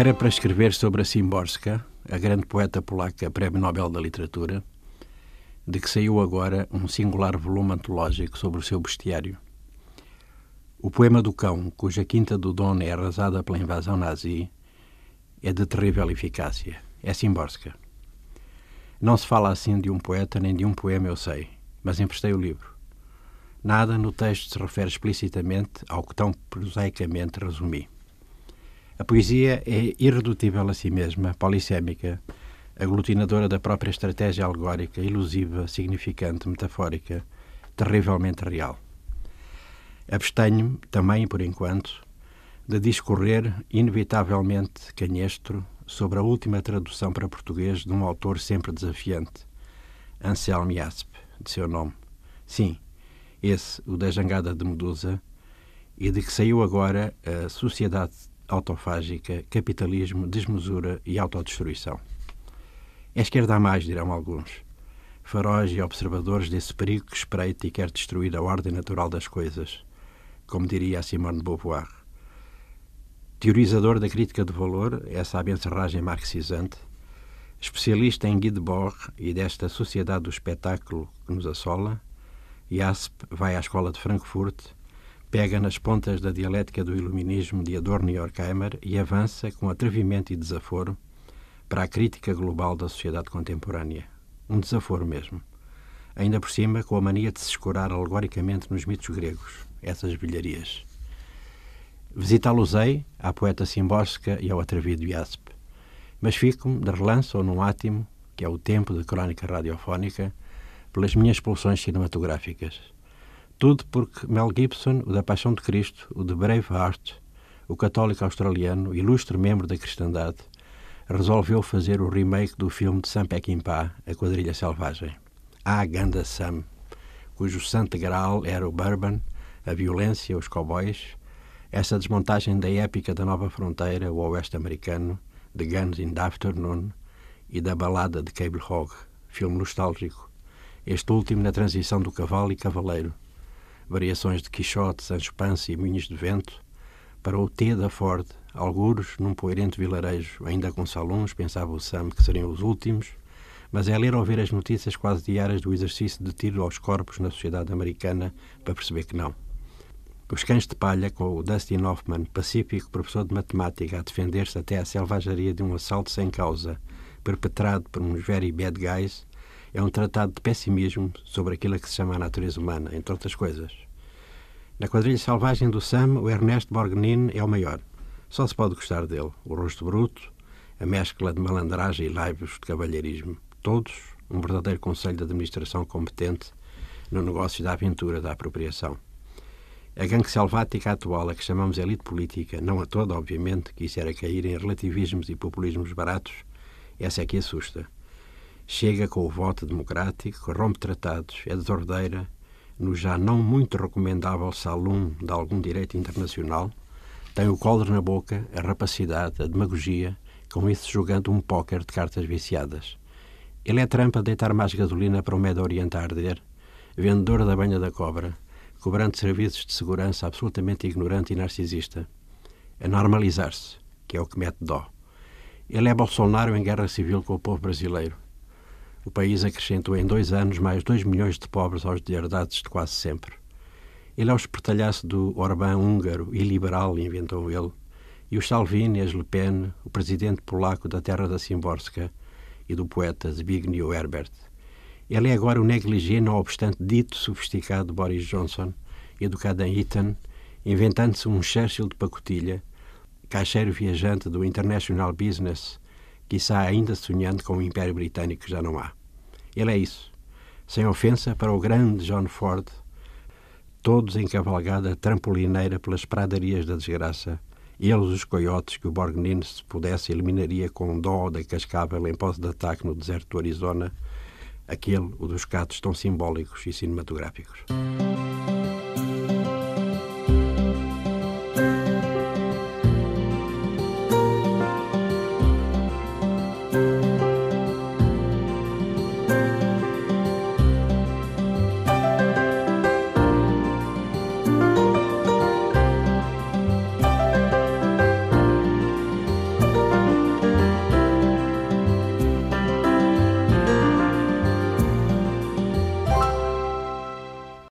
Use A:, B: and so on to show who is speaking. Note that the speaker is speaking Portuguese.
A: Era para escrever sobre a Szymborska, a grande poeta polaca Prémio Nobel da Literatura, de que saiu agora um singular volume antológico sobre o seu bestiário. O poema do cão, cuja quinta do Don é arrasada pela invasão nazi, é de terrível eficácia. É Szymborska. Não se fala assim de um poeta nem de um poema, eu sei, mas emprestei o livro. Nada no texto se refere explicitamente ao que tão prosaicamente resumi. A poesia é irredutível a si mesma, polissémica, aglutinadora da própria estratégia alegórica, ilusiva, significante, metafórica, terrivelmente real. Abstenho-me, também por enquanto, de discorrer, inevitavelmente canhestro, sobre a última tradução para português de um autor sempre desafiante, Anselmo Jasp, de seu nome. Sim, esse, o da Jangada de Medusa, e de que saiu agora a Sociedade Autofágica, Capitalismo, Desmesura e Autodestruição. É esquerda a mais, dirão alguns, faróis e observadores desse perigo que espreita e quer destruir a ordem natural das coisas, como diria Simone de Beauvoir. Teorizador da crítica do valor, essa abencerragem marxizante, especialista em Guy Debord e desta sociedade do espetáculo que nos assola, Jasp vai à escola de Frankfurt, pega nas pontas da dialética do iluminismo de Adorno e Horkheimer e avança com atrevimento e desaforo para a crítica global da sociedade contemporânea. Um desaforo mesmo. Ainda por cima, com a mania de se escorar alegoricamente nos mitos gregos, essas bilharias. Visitá-los-ei à poeta Simbórsca e ao atrevido Jasp. Mas fico-me, de relance ou num átimo, que é o tempo de crónica radiofónica, pelas minhas pulsões cinematográficas. Tudo porque Mel Gibson, o da Paixão de Cristo, o de Braveheart, o católico australiano, ilustre membro da cristandade, resolveu fazer o remake do filme de Sam Peckinpah, A Quadrilha Selvagem. Ah, Ganda Sam, cujo santo graal era o bourbon, a violência, os cowboys, essa desmontagem da épica da Nova Fronteira, o oeste americano, de Guns in the Afternoon e da balada de Cable Hog, filme nostálgico, este último na transição do cavalo e cavaleiro, variações de Quixote, Sancho e Moinhos de Vento, para o T da Ford, alguros num poerente vilarejo, ainda com salões, pensava o Sam que seriam os últimos, mas é ler ou ver as notícias quase diárias do exercício de tiro aos corpos na sociedade americana para perceber que não. Os cães de palha, com o Dustin Hoffman, pacífico professor de matemática, a defender-se até à selvageria de um assalto sem causa, perpetrado por uns very bad guys, é um tratado de pessimismo sobre aquilo que se chama a natureza humana, entre outras coisas. Na quadrilha selvagem do Sam, o Ernesto Borgnine é o maior. Só se pode gostar dele. O rosto bruto, a mescla de malandragem e laivos de cavalheirismo. Todos um verdadeiro conselho de administração competente no negócio da aventura da apropriação. A gangue selvática atual, a que chamamos elite política, não a toda, obviamente, que isso era cair em relativismos e populismos baratos, essa é que assusta chega com o voto democrático, corrompe tratados, é desordeira, no já não muito recomendável salão de algum direito internacional, tem o coldre na boca, a rapacidade, a demagogia, com isso jogando um póquer de cartas viciadas. Ele é trampa deitar mais gasolina para o Médio Oriente a arder, vendedor da banha da cobra, cobrando serviços de segurança absolutamente ignorante e narcisista. A normalizar-se, que é o que mete dó. Ele é Bolsonaro em guerra civil com o povo brasileiro o país acrescentou em dois anos mais dois milhões de pobres aos deserdados de quase sempre. Ele é o espertalhaço do Orbán húngaro e liberal, inventou ele, e o Salvini, as Le Pen, o presidente polaco da terra da Simborska e do poeta Zbigniew Herbert. Ele é agora o negligê, não obstante dito sofisticado Boris Johnson, educado em Eton, inventando-se um Churchill de pacotilha, caixeiro viajante do International Business quiçá ainda sonhando com o Império Britânico que já não há. Ele é isso. Sem ofensa para o grande John Ford, todos em cavalgada trampolineira pelas pradarias da desgraça, eles os coiotes que o Borgnine, se pudesse, eliminaria com dó da cascável em posse de ataque no deserto do Arizona, aquele, o dos catos tão simbólicos e cinematográficos.